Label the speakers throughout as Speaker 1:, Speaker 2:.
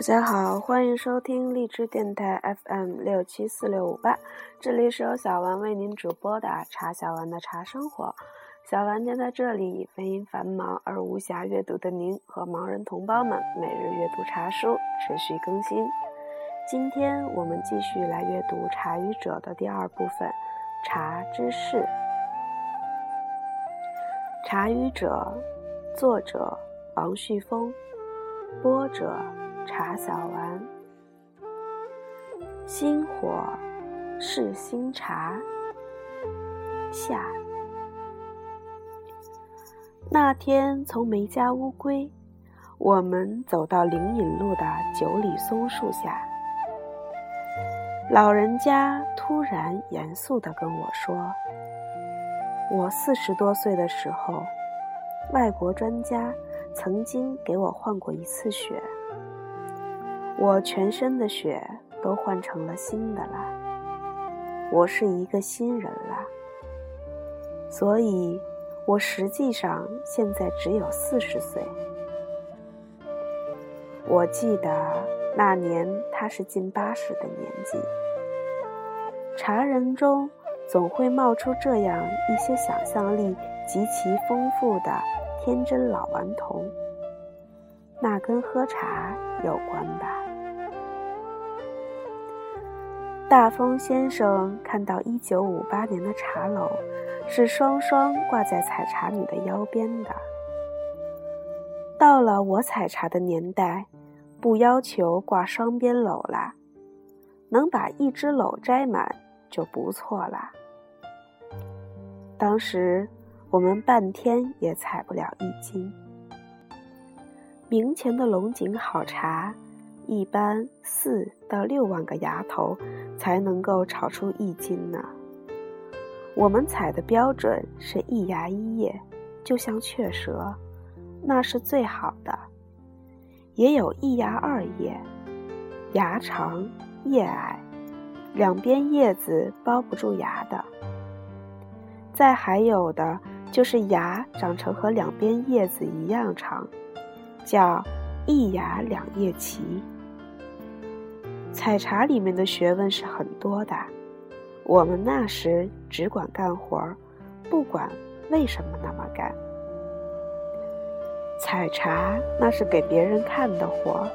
Speaker 1: 大家好，欢迎收听荔枝电台 FM 六七四六五八，这里是由小丸为您主播的茶小丸的茶生活。小丸将在这里为因繁忙而无暇阅读的您和盲人同胞们每日阅读茶书，持续更新。今天我们继续来阅读《茶语者》的第二部分《茶之事》。《茶语者》作者王旭峰，播者。茶小丸，心火是新茶。下那天从梅家乌龟，我们走到灵隐路的九里松树下，老人家突然严肃地跟我说：“我四十多岁的时候，外国专家曾经给我换过一次血。”我全身的血都换成了新的了，我是一个新人了，所以，我实际上现在只有四十岁。我记得那年他是近八十的年纪。茶人中总会冒出这样一些想象力极其丰富的天真老顽童，那跟喝茶有关吧？大风先生看到一九五八年的茶篓是双双挂在采茶女的腰边的。到了我采茶的年代，不要求挂双边篓啦，能把一只篓摘满就不错啦。当时我们半天也采不了一斤。明前的龙井好茶。一般四到六万个芽头才能够炒出一斤呢。我们采的标准是一芽一叶，就像雀舌，那是最好的。也有一芽二叶，芽长叶矮，两边叶子包不住芽的。再还有的就是芽长成和两边叶子一样长，叫一芽两叶齐。采茶里面的学问是很多的，我们那时只管干活儿，不管为什么那么干。采茶那是给别人看的活儿，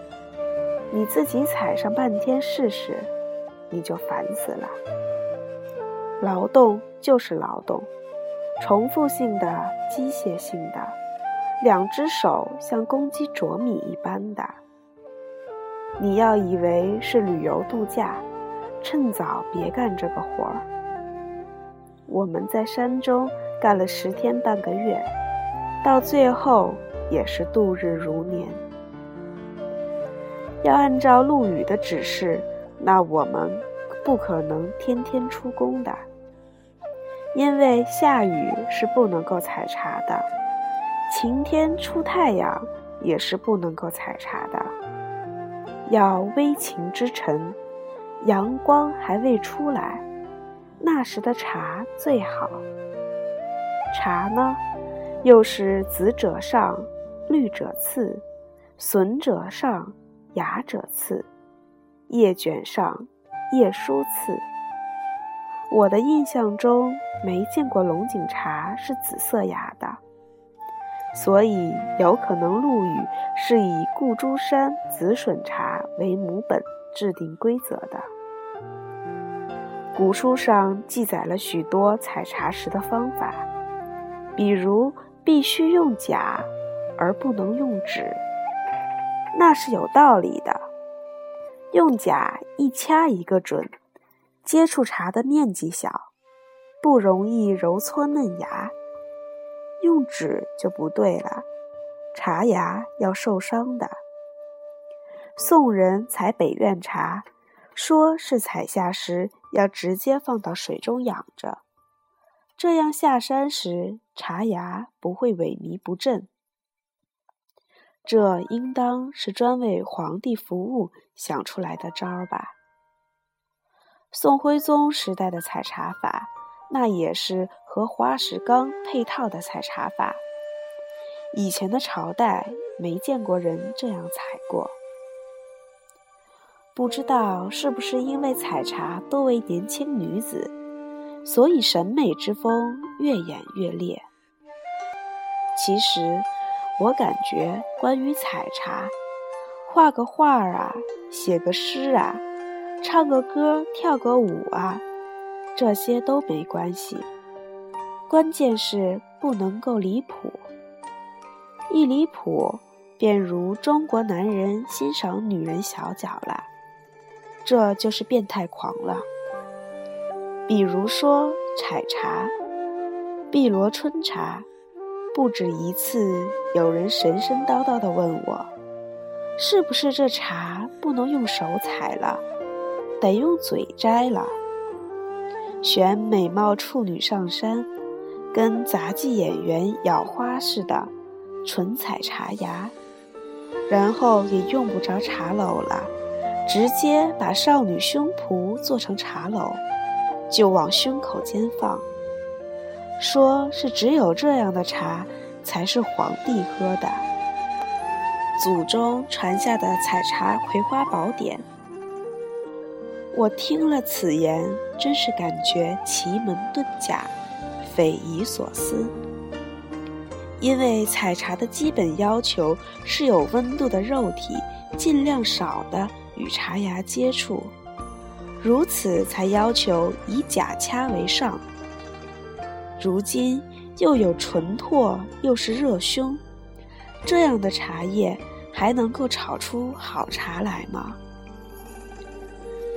Speaker 1: 你自己采上半天试试，你就烦死了。劳动就是劳动，重复性的、机械性的，两只手像公鸡啄米一般的。你要以为是旅游度假，趁早别干这个活儿。我们在山中干了十天半个月，到最后也是度日如年。要按照陆羽的指示，那我们不可能天天出工的，因为下雨是不能够采茶的，晴天出太阳也是不能够采茶的。要微晴之晨，阳光还未出来，那时的茶最好。茶呢，又是紫者上，绿者次，笋者上，芽者次，叶卷上，叶疏次。我的印象中没见过龙井茶是紫色芽的。所以有可能陆羽是以顾珠山紫笋茶为母本制定规则的。古书上记载了许多采茶时的方法，比如必须用甲，而不能用指，那是有道理的。用甲一掐一个准，接触茶的面积小，不容易揉搓嫩芽。用纸就不对了，茶芽要受伤的。宋人采北苑茶，说是采下时要直接放到水中养着，这样下山时茶芽不会萎靡不振。这应当是专为皇帝服务想出来的招儿吧？宋徽宗时代的采茶法。那也是和花石纲配套的采茶法。以前的朝代没见过人这样采过。不知道是不是因为采茶多为年轻女子，所以审美之风越演越烈。其实，我感觉关于采茶，画个画儿啊，写个诗啊，唱个歌，跳个舞啊，这些都没关系。关键是不能够离谱，一离谱，便如中国男人欣赏女人小脚了，这就是变态狂了。比如说采茶，碧螺春茶。不止一次，有人神神叨叨地问我：“是不是这茶不能用手采了，得用嘴摘了？”选美貌处女上山，跟杂技演员咬花似的，纯采茶芽，然后也用不着茶篓了，直接把少女胸脯做成茶篓，就往胸口间放。说是只有这样的茶才是皇帝喝的，祖宗传下的采茶葵花宝典。我听了此言，真是感觉奇门遁甲，匪夷所思。因为采茶的基本要求是有温度的肉体尽量少的与茶芽接触，如此才要求以假掐为上。如今又有纯唾，又是热胸，这样的茶叶还能够炒出好茶来吗？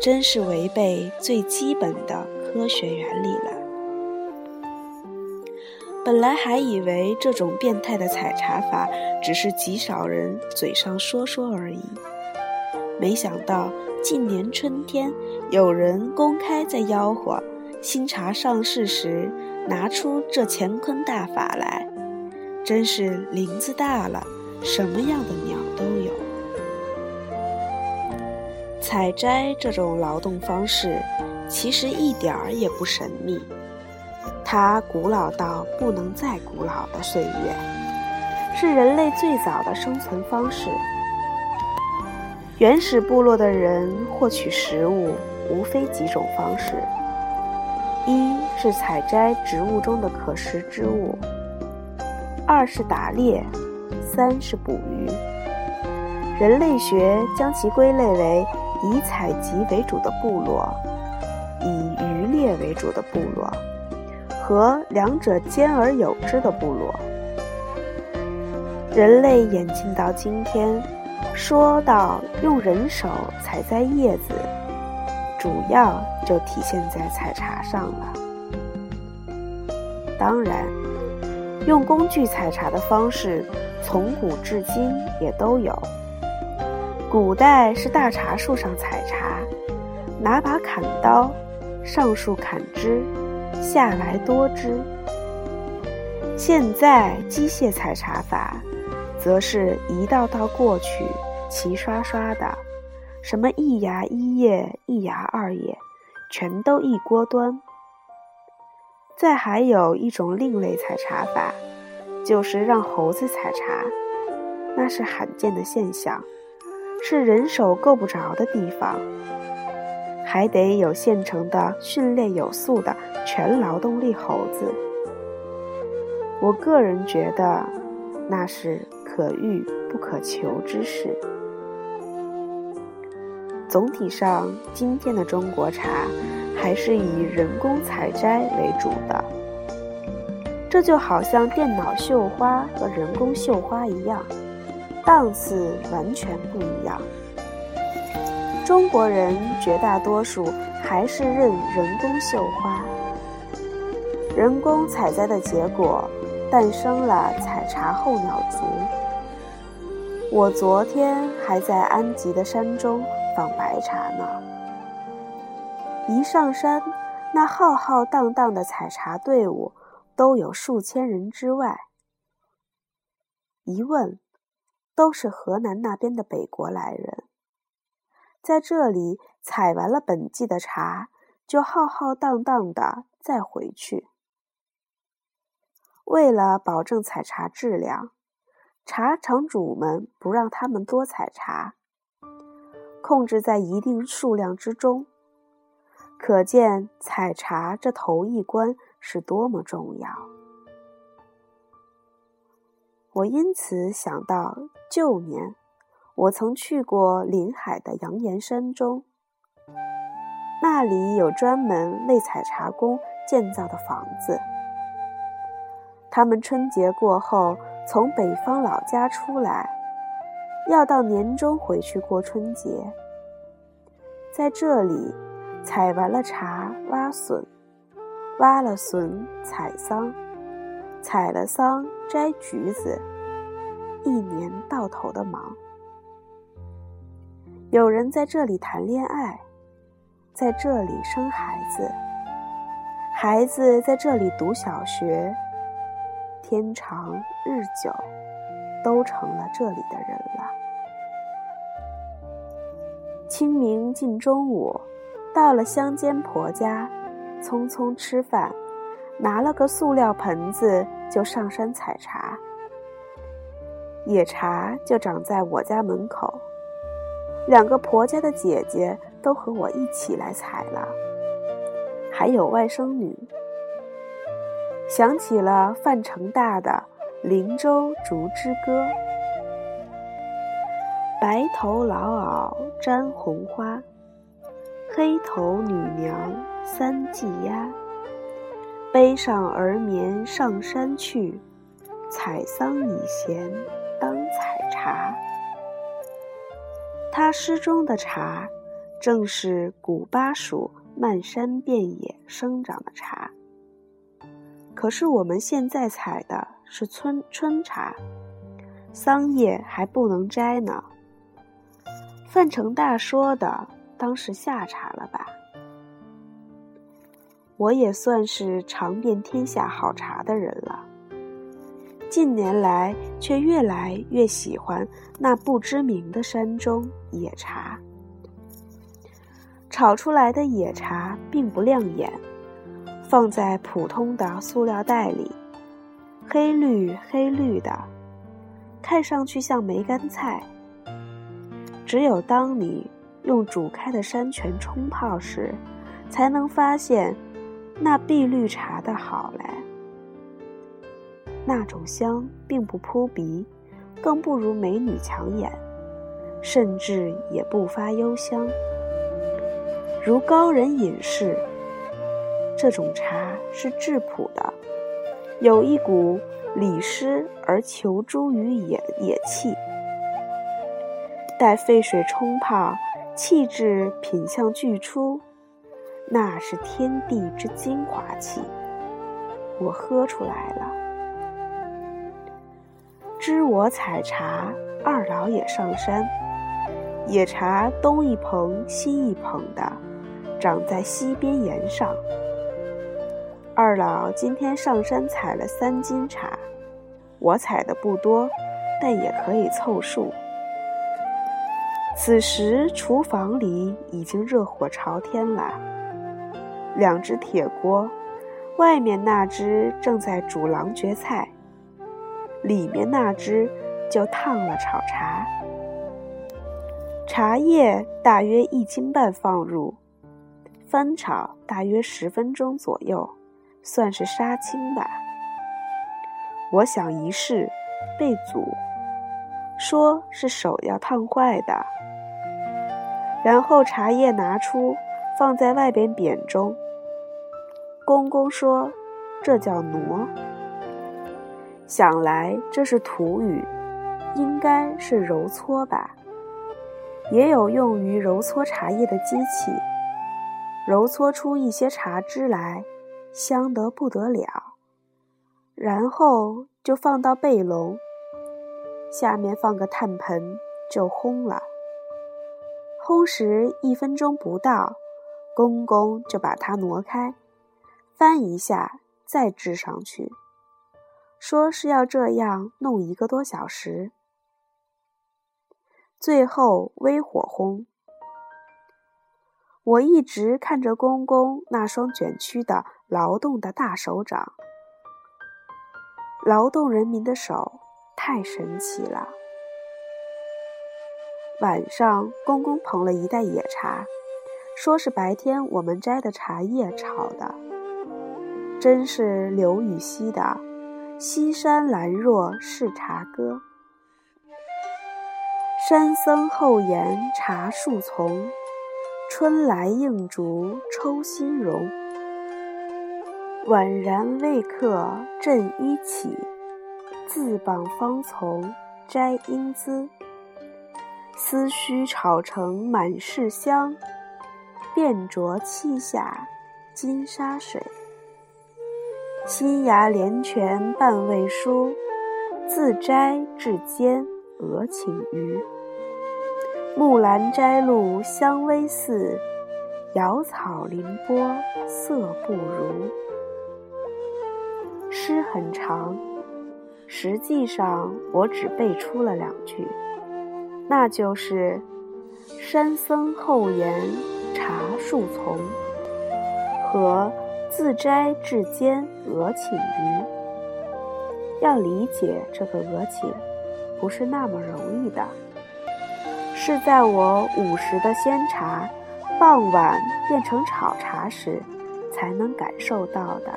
Speaker 1: 真是违背最基本的科学原理了。本来还以为这种变态的采茶法只是极少人嘴上说说而已，没想到近年春天有人公开在吆喝新茶上市时。拿出这乾坤大法来，真是林子大了，什么样的鸟都有。采摘这种劳动方式，其实一点儿也不神秘，它古老到不能再古老的岁月，是人类最早的生存方式。原始部落的人获取食物，无非几种方式。一是采摘植物中的可食之物，二是打猎，三是捕鱼。人类学将其归类为以采集为主的部落，以渔猎为主的部落，和两者兼而有之的部落。人类演进到今天，说到用人手采摘叶子。主要就体现在采茶上了。当然，用工具采茶的方式，从古至今也都有。古代是大茶树上采茶，拿把砍刀，上树砍枝，下来多枝。现在机械采茶法，则是一道道过去，齐刷刷的。什么一芽一叶，一芽二叶，全都一锅端。再还有一种另类采茶法，就是让猴子采茶，那是罕见的现象，是人手够不着的地方，还得有现成的训练有素的全劳动力猴子。我个人觉得，那是可遇不可求之事。总体上，今天的中国茶还是以人工采摘为主的。这就好像电脑绣花和人工绣花一样，档次完全不一样。中国人绝大多数还是认人工绣花，人工采摘的结果，诞生了采茶候鸟族。我昨天还在安吉的山中。放白茶呢。一上山，那浩浩荡荡的采茶队伍都有数千人之外。一问，都是河南那边的北国来人，在这里采完了本季的茶，就浩浩荡荡的再回去。为了保证采茶质量，茶厂主们不让他们多采茶。控制在一定数量之中。可见采茶这头一关是多么重要。我因此想到旧年，我曾去过临海的阳岩山中，那里有专门为采茶工建造的房子。他们春节过后从北方老家出来，要到年终回去过春节，在这里。采完了茶，挖笋；挖了笋，采桑；采了桑，摘橘子。一年到头的忙。有人在这里谈恋爱，在这里生孩子，孩子在这里读小学。天长日久，都成了这里的人了。清明近中午。到了乡间婆家，匆匆吃饭，拿了个塑料盆子就上山采茶。野茶就长在我家门口，两个婆家的姐姐都和我一起来采了，还有外甥女。想起了范成大的《林州竹枝歌》：“白头老媪沾红花。”黑头女娘三季鸦，背上儿眠上山去，采桑已闲当采茶。他诗中的茶，正是古巴蜀漫山遍野生长的茶。可是我们现在采的是春春茶，桑叶还不能摘呢。范成大说的。当是夏茶了吧？我也算是尝遍天下好茶的人了。近年来却越来越喜欢那不知名的山中野茶。炒出来的野茶并不亮眼，放在普通的塑料袋里，黑绿黑绿的，看上去像梅干菜。只有当你。用煮开的山泉冲泡时，才能发现那碧绿茶的好嘞。那种香并不扑鼻，更不如美女抢眼，甚至也不发幽香。如高人隐士，这种茶是质朴的，有一股礼失而求诸于野野气，待沸水冲泡。气质品相俱出，那是天地之精华气。我喝出来了。知我采茶，二老也上山。野茶东一捧西一捧的，长在溪边岩上。二老今天上山采了三斤茶，我采的不多，但也可以凑数。此时厨房里已经热火朝天了，两只铁锅，外面那只正在煮狼蕨菜，里面那只就烫了炒茶。茶叶大约一斤半放入，翻炒大约十分钟左右，算是杀青吧。我想一试，被阻，说是手要烫坏的。然后茶叶拿出，放在外边扁中。公公说：“这叫挪。”想来这是土语，应该是揉搓吧。也有用于揉搓茶叶的机器，揉搓出一些茶汁来，香得不得了。然后就放到背笼，下面放个炭盆，就烘了。烘时一分钟不到，公公就把它挪开，翻一下再支上去，说是要这样弄一个多小时。最后微火烘。我一直看着公公那双卷曲的劳动的大手掌，劳动人民的手太神奇了。晚上，公公捧了一袋野茶，说是白天我们摘的茶叶炒的。真是刘禹锡的《西山兰若是茶歌》：山僧后檐茶树丛，春来映竹抽新容。宛然未克振衣起，自绑芳丛摘英姿。思绪炒成满室香，便酌沏下金沙水。新芽连泉半未疏，自摘至间鹅请鱼。木兰摘露香微似，瑶草凌波色不如。诗很长，实际上我只背出了两句，那就是“山僧后檐茶树丛”和。自摘至煎鹅请鱼，要理解这个鹅请，不是那么容易的。是在我午时的鲜茶，傍晚变成炒茶时，才能感受到的。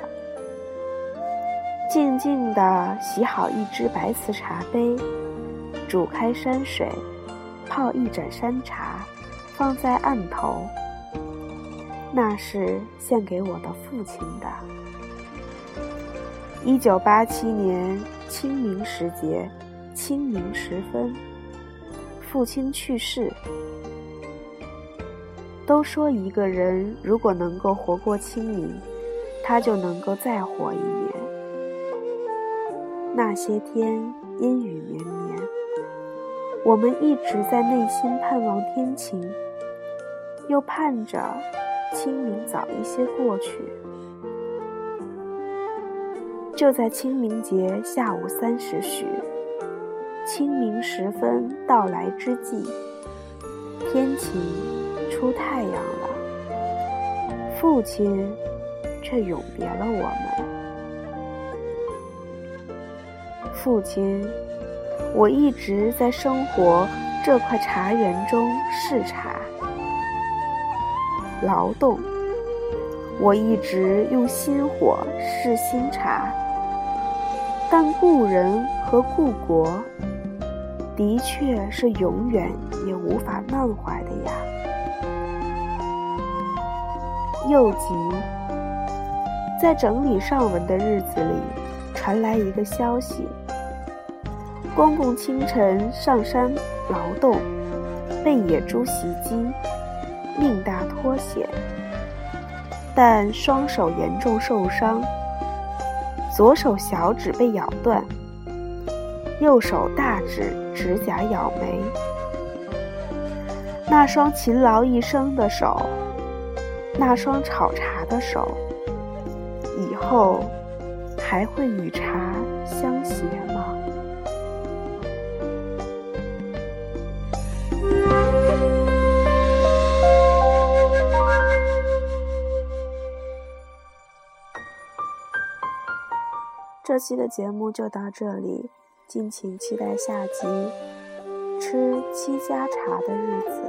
Speaker 1: 静静地洗好一只白瓷茶杯，煮开山水，泡一盏山茶，放在案头。那是献给我的父亲的。一九八七年清明时节，清明时分，父亲去世。都说一个人如果能够活过清明，他就能够再活一年。那些天阴雨绵绵，我们一直在内心盼望天晴，又盼着。清明早一些过去，就在清明节下午三时许，清明时分到来之际，天晴，出太阳了，父亲却永别了我们。父亲，我一直在生活这块茶园中视察。劳动，我一直用心火试新茶，但故人和故国，的确是永远也无法忘怀的呀。又急，在整理上文的日子里，传来一个消息：公公清晨上山劳动，被野猪袭击。命大脱险，但双手严重受伤，左手小指被咬断，右手大指指甲咬没。那双勤劳一生的手，那双炒茶的手，以后还会与茶相携期的节目就到这里，敬请期待下集《吃七家茶的日子》。